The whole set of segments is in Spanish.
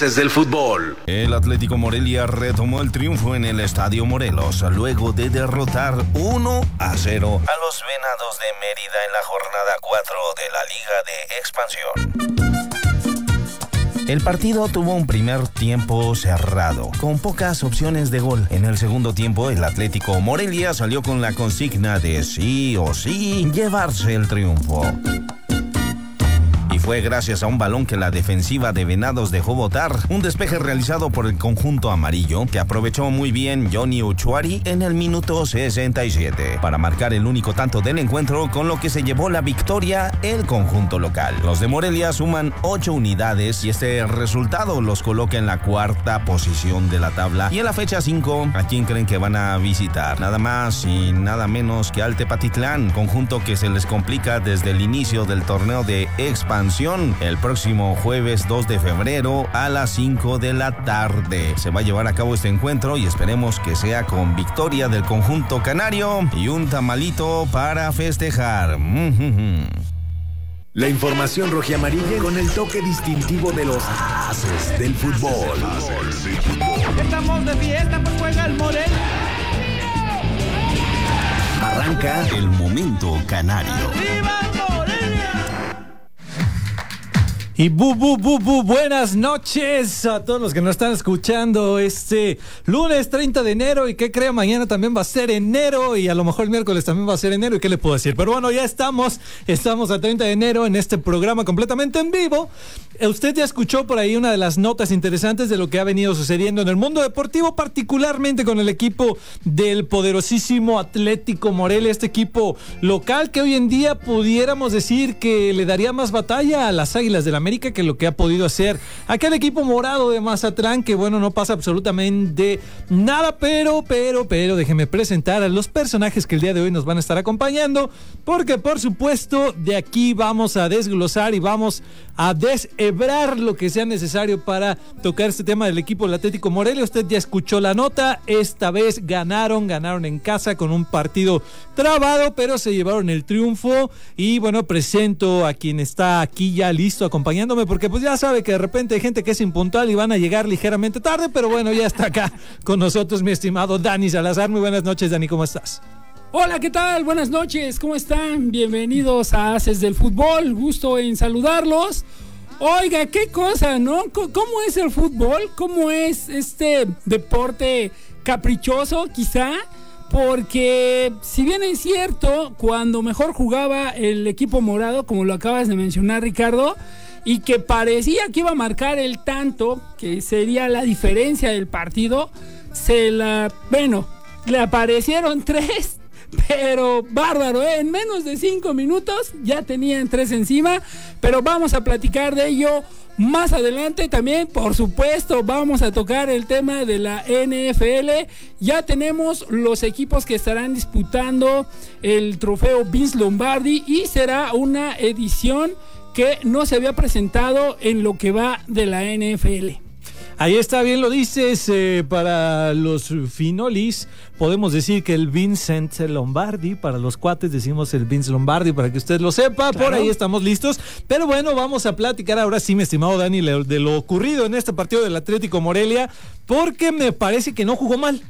Del Fútbol. El Atlético Morelia retomó el triunfo en el Estadio Morelos luego de derrotar 1 a 0 a los Venados de Mérida en la jornada 4 de la Liga de Expansión. El partido tuvo un primer tiempo cerrado, con pocas opciones de gol. En el segundo tiempo, el Atlético Morelia salió con la consigna de sí o sí llevarse el triunfo fue gracias a un balón que la defensiva de Venados dejó botar. Un despeje realizado por el conjunto amarillo que aprovechó muy bien Johnny Uchuari en el minuto 67 para marcar el único tanto del encuentro con lo que se llevó la victoria el conjunto local. Los de Morelia suman 8 unidades y este resultado los coloca en la cuarta posición de la tabla. Y en la fecha 5, ¿a quién creen que van a visitar? Nada más y nada menos que al Tepatitlán, conjunto que se les complica desde el inicio del torneo de expansión el próximo jueves 2 de febrero a las 5 de la tarde. Se va a llevar a cabo este encuentro y esperemos que sea con victoria del conjunto canario y un tamalito para festejar. La información amarilla con el toque distintivo de los haces del fútbol. Estamos de fiesta, pues juega el Morel. Arranca el momento canario. Y bu, bu, bu, bu, buenas noches a todos los que nos están escuchando este lunes 30 de enero y que crea mañana también va a ser enero y a lo mejor el miércoles también va a ser enero y qué le puedo decir. Pero bueno, ya estamos, estamos a 30 de enero en este programa completamente en vivo. Eh, usted ya escuchó por ahí una de las notas interesantes de lo que ha venido sucediendo en el mundo deportivo, particularmente con el equipo del poderosísimo Atlético Morelia, este equipo local que hoy en día pudiéramos decir que le daría más batalla a las Águilas de la América que lo que ha podido hacer. Aquel equipo morado de Mazatlán, que bueno, no pasa absolutamente nada, pero, pero, pero, déjeme presentar a los personajes que el día de hoy nos van a estar acompañando, porque por supuesto de aquí vamos a desglosar y vamos a deshebrar lo que sea necesario para tocar este tema del equipo del Atlético Morelia. Usted ya escuchó la nota, esta vez ganaron, ganaron en casa con un partido trabado, pero se llevaron el triunfo. Y bueno, presento a quien está aquí ya listo acompañando porque pues ya sabe que de repente hay gente que es impuntual y van a llegar ligeramente tarde, pero bueno, ya está acá con nosotros mi estimado Dani Salazar. Muy buenas noches, Dani, ¿cómo estás? Hola, ¿qué tal? Buenas noches, ¿cómo están? Bienvenidos a Haces del Fútbol, gusto en saludarlos. Oiga, qué cosa, ¿no? ¿Cómo es el fútbol? ¿Cómo es este deporte caprichoso, quizá? Porque si bien es cierto, cuando mejor jugaba el equipo morado, como lo acabas de mencionar Ricardo, y que parecía que iba a marcar el tanto, que sería la diferencia del partido, se la, bueno, le aparecieron tres, pero bárbaro, ¿eh? en menos de cinco minutos ya tenían tres encima, pero vamos a platicar de ello más adelante también, por supuesto, vamos a tocar el tema de la NFL. Ya tenemos los equipos que estarán disputando el trofeo Vince Lombardi y será una edición que no se había presentado en lo que va de la NFL. Ahí está, bien lo dices. Eh, para los finolis, podemos decir que el Vincent Lombardi. Para los cuates, decimos el Vince Lombardi para que usted lo sepa. Por ahí estamos listos. Pero bueno, vamos a platicar ahora sí, mi estimado Dani, de lo ocurrido en este partido del Atlético Morelia. Porque me parece que no jugó mal.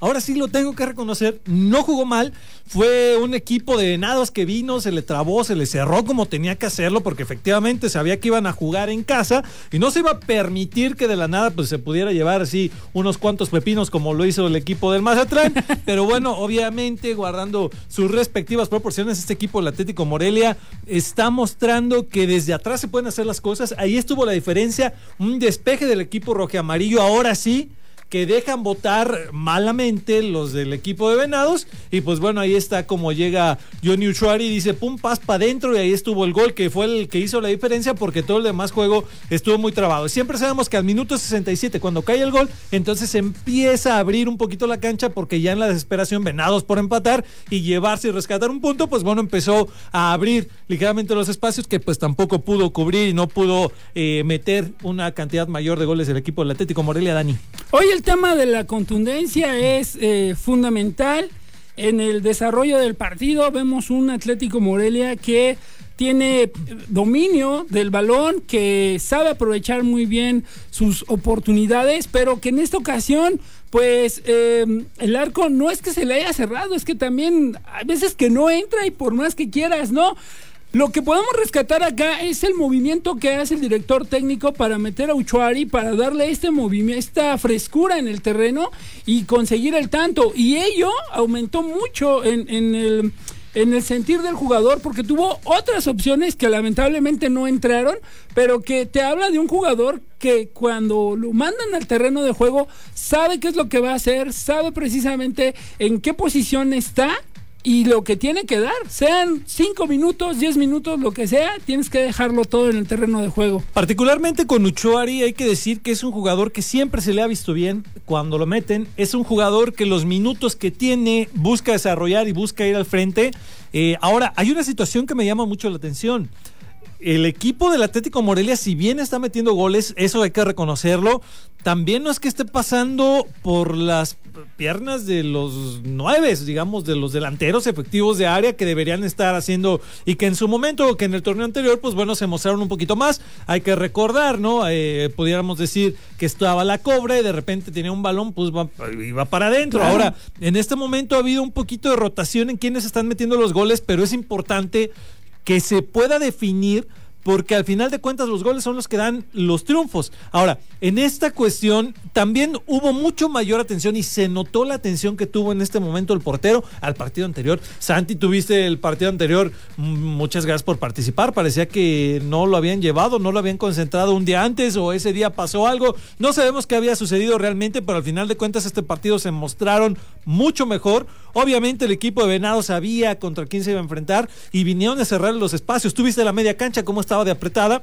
Ahora sí lo tengo que reconocer, no jugó mal. Fue un equipo de venados que vino, se le trabó, se le cerró como tenía que hacerlo, porque efectivamente sabía que iban a jugar en casa y no se iba a permitir que de la nada pues, se pudiera llevar así unos cuantos pepinos como lo hizo el equipo del Mazatlán. Pero bueno, obviamente guardando sus respectivas proporciones, este equipo, el Atlético Morelia, está mostrando que desde atrás se pueden hacer las cosas. Ahí estuvo la diferencia, un despeje del equipo rojo amarillo, ahora sí que dejan votar malamente los del equipo de Venados. Y pues bueno, ahí está como llega Johnny Uchuari y dice, pum, pas para adentro. Y ahí estuvo el gol, que fue el que hizo la diferencia porque todo el demás juego estuvo muy trabado. Siempre sabemos que al minuto 67, cuando cae el gol, entonces empieza a abrir un poquito la cancha porque ya en la desesperación Venados por empatar y llevarse y rescatar un punto, pues bueno, empezó a abrir ligeramente los espacios que pues tampoco pudo cubrir y no pudo eh, meter una cantidad mayor de goles del equipo del Atlético Morelia, Dani. Oye, el tema de la contundencia es eh, fundamental. En el desarrollo del partido vemos un Atlético Morelia que tiene dominio del balón, que sabe aprovechar muy bien sus oportunidades, pero que en esta ocasión pues em, el arco no es que se le haya cerrado, es que también hay veces que no entra y por más que quieras, ¿no? Lo que podemos rescatar acá es el movimiento que hace el director técnico para meter a Uchuari, para darle este movimiento, esta frescura en el terreno y conseguir el tanto. Y ello aumentó mucho en, en el en el sentir del jugador porque tuvo otras opciones que lamentablemente no entraron, pero que te habla de un jugador que cuando lo mandan al terreno de juego sabe qué es lo que va a hacer, sabe precisamente en qué posición está y lo que tiene que dar, sean 5 minutos, 10 minutos, lo que sea, tienes que dejarlo todo en el terreno de juego. Particularmente con Uchuari hay que decir que es un jugador que siempre se le ha visto bien cuando lo meten, es un jugador que los minutos que tiene busca desarrollar y busca ir al frente. Eh, ahora, hay una situación que me llama mucho la atención el equipo del Atlético Morelia, si bien está metiendo goles, eso hay que reconocerlo, también no es que esté pasando por las piernas de los nueve, digamos, de los delanteros efectivos de área que deberían estar haciendo y que en su momento, que en el torneo anterior, pues bueno, se mostraron un poquito más. Hay que recordar, ¿no? Eh, pudiéramos decir que estaba la cobra y de repente tenía un balón, pues va, iba para adentro. Ahora, en este momento ha habido un poquito de rotación en quienes están metiendo los goles, pero es importante que se pueda definir porque al final de cuentas los goles son los que dan los triunfos. Ahora, en esta cuestión también hubo mucho mayor atención y se notó la atención que tuvo en este momento el portero al partido anterior. Santi, tuviste el partido anterior, muchas gracias por participar, parecía que no lo habían llevado, no lo habían concentrado un día antes o ese día pasó algo, no sabemos qué había sucedido realmente, pero al final de cuentas este partido se mostraron mucho mejor. Obviamente el equipo de Venado sabía contra quién se iba a enfrentar y vinieron a cerrar los espacios. Tuviste la media cancha, cómo estaba de apretada.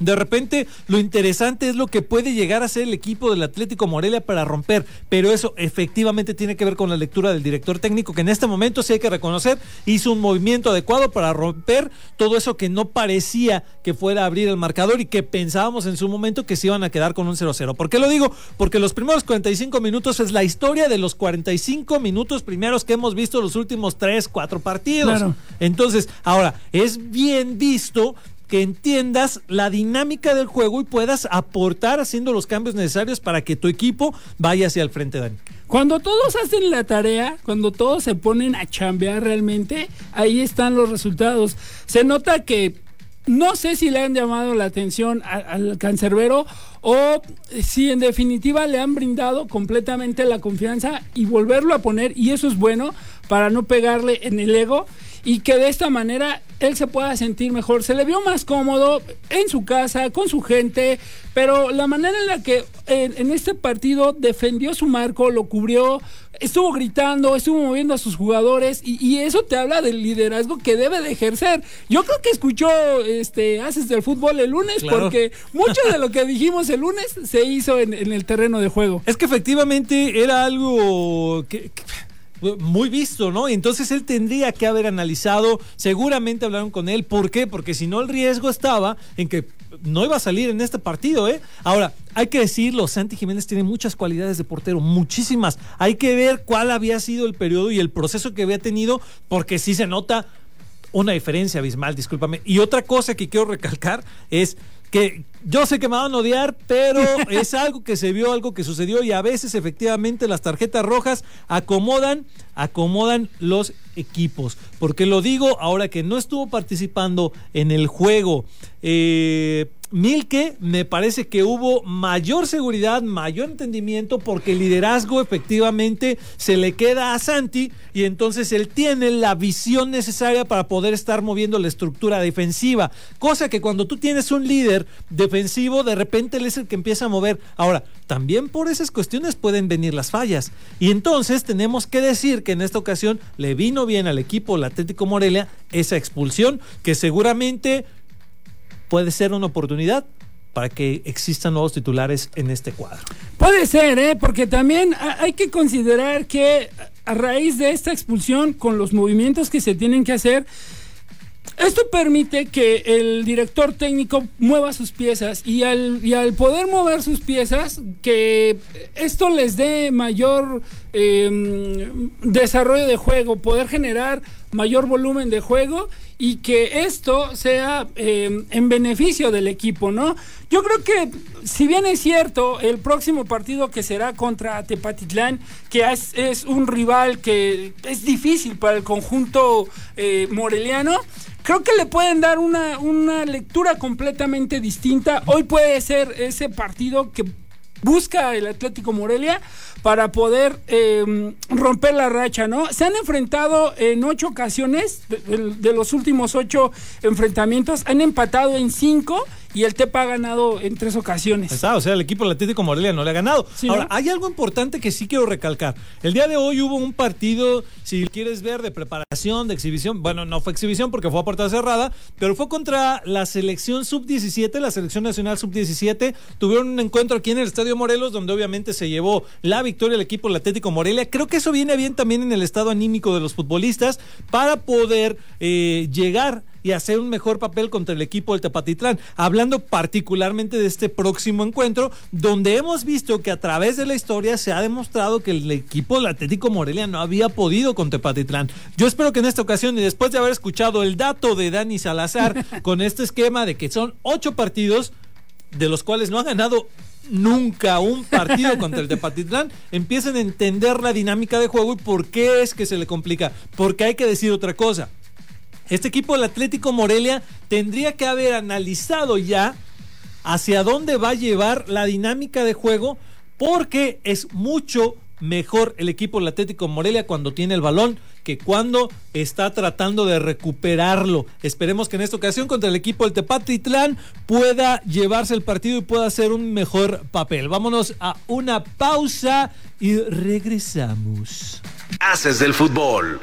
De repente, lo interesante es lo que puede llegar a ser el equipo del Atlético Morelia para romper, pero eso efectivamente tiene que ver con la lectura del director técnico, que en este momento sí hay que reconocer, hizo un movimiento adecuado para romper todo eso que no parecía que fuera a abrir el marcador y que pensábamos en su momento que se iban a quedar con un 0-0. ¿Por qué lo digo? Porque los primeros 45 minutos es la historia de los 45 minutos primeros que hemos visto los últimos 3, 4 partidos. Entonces, ahora, es bien visto que entiendas la dinámica del juego y puedas aportar haciendo los cambios necesarios para que tu equipo vaya hacia el frente, Dani. Cuando todos hacen la tarea, cuando todos se ponen a chambear realmente, ahí están los resultados. Se nota que no sé si le han llamado la atención al cancerbero o si en definitiva le han brindado completamente la confianza y volverlo a poner, y eso es bueno para no pegarle en el ego y que de esta manera él se pueda sentir mejor. Se le vio más cómodo en su casa, con su gente, pero la manera en la que en, este partido defendió su marco, lo cubrió, estuvo gritando, estuvo moviendo a sus jugadores y, eso te habla del liderazgo que debe de ejercer. Yo creo que escuchó este Haces del Fútbol el lunes porque mucho de lo que dijimos el lunes se hizo en, el terreno de juego. Es que efectivamente era algo que muy visto, ¿no? Entonces él tendría que haber analizado, seguramente hablaron con él, ¿por qué? Porque si no el riesgo estaba en que no iba a salir en este partido, ¿eh? Ahora, hay que decirlo, Santi Jiménez tiene muchas cualidades de portero, muchísimas. Hay que ver cuál había sido el periodo y el proceso que había tenido, porque sí se nota una diferencia abismal, discúlpame. Y otra cosa que quiero recalcar es que yo sé que me van a odiar, pero es algo que se vio, algo que sucedió y a veces efectivamente las tarjetas rojas acomodan, acomodan los equipos. Porque lo digo ahora que no estuvo participando en el juego. Eh, Milke me parece que hubo mayor seguridad, mayor entendimiento porque el liderazgo efectivamente se le queda a Santi y entonces él tiene la visión necesaria para poder estar moviendo la estructura defensiva, cosa que cuando tú tienes un líder defensivo de repente él es el que empieza a mover. Ahora, también por esas cuestiones pueden venir las fallas y entonces tenemos que decir que en esta ocasión le vino bien al equipo el Atlético Morelia esa expulsión que seguramente puede ser una oportunidad para que existan nuevos titulares en este cuadro. Puede ser, ¿eh? porque también hay que considerar que a raíz de esta expulsión, con los movimientos que se tienen que hacer, esto permite que el director técnico mueva sus piezas y al, y al poder mover sus piezas, que esto les dé mayor em, desarrollo de juego, poder generar mayor volumen de juego y que esto sea eh, en beneficio del equipo, ¿no? Yo creo que, si bien es cierto, el próximo partido que será contra Tepatitlán, que es, un rival que es difícil para el conjunto eh, moreliano, creo que le pueden dar una, una lectura completamente distinta. Hoy puede ser ese partido que busca el Atlético Morelia para poder em, romper la racha, ¿no? Se han enfrentado en ocho ocasiones, de, los últimos ocho enfrentamientos, han empatado en cinco y el Tepa ha ganado en tres ocasiones. Está, o sea, el equipo del Atlético Morelia no le ha ganado. Ahora, hay algo importante que sí quiero recalcar. El día de hoy hubo un partido, si quieres ver, de preparación, de exhibición. Bueno, no fue exhibición porque fue a puerta cerrada, pero fue contra la selección sub-17, la selección nacional sub-17. Tuvieron un encuentro aquí en el Estadio Morelos, donde obviamente se llevó la victoria el equipo del Atlético Morelia. Creo que eso viene bien también en el estado anímico de los futbolistas para poder eh, llegar y hacer un mejor papel contra el equipo del Tepatitlán. Hablando particularmente de este próximo encuentro, donde hemos visto que a través de la historia se ha demostrado que el equipo del Atlético Morelia no había podido con Tepatitlán. Yo espero que en esta ocasión, y después de haber escuchado el dato de Dani Salazar con este esquema de que son ocho partidos, de los cuales no ha ganado nunca un partido contra el Tepatitlán, empiecen a entender la dinámica de juego y por qué es que se le complica. Porque hay que decir otra cosa este equipo del Atlético Morelia tendría que haber analizado ya hacia dónde va a llevar la dinámica de juego porque es mucho mejor el equipo del Atlético Morelia cuando tiene el balón que cuando está tratando de recuperarlo. Esperemos que en esta ocasión contra el equipo del Tepatitlán pueda llevarse el partido y pueda hacer un mejor papel. Vámonos a una pausa y regresamos. Haces del fútbol.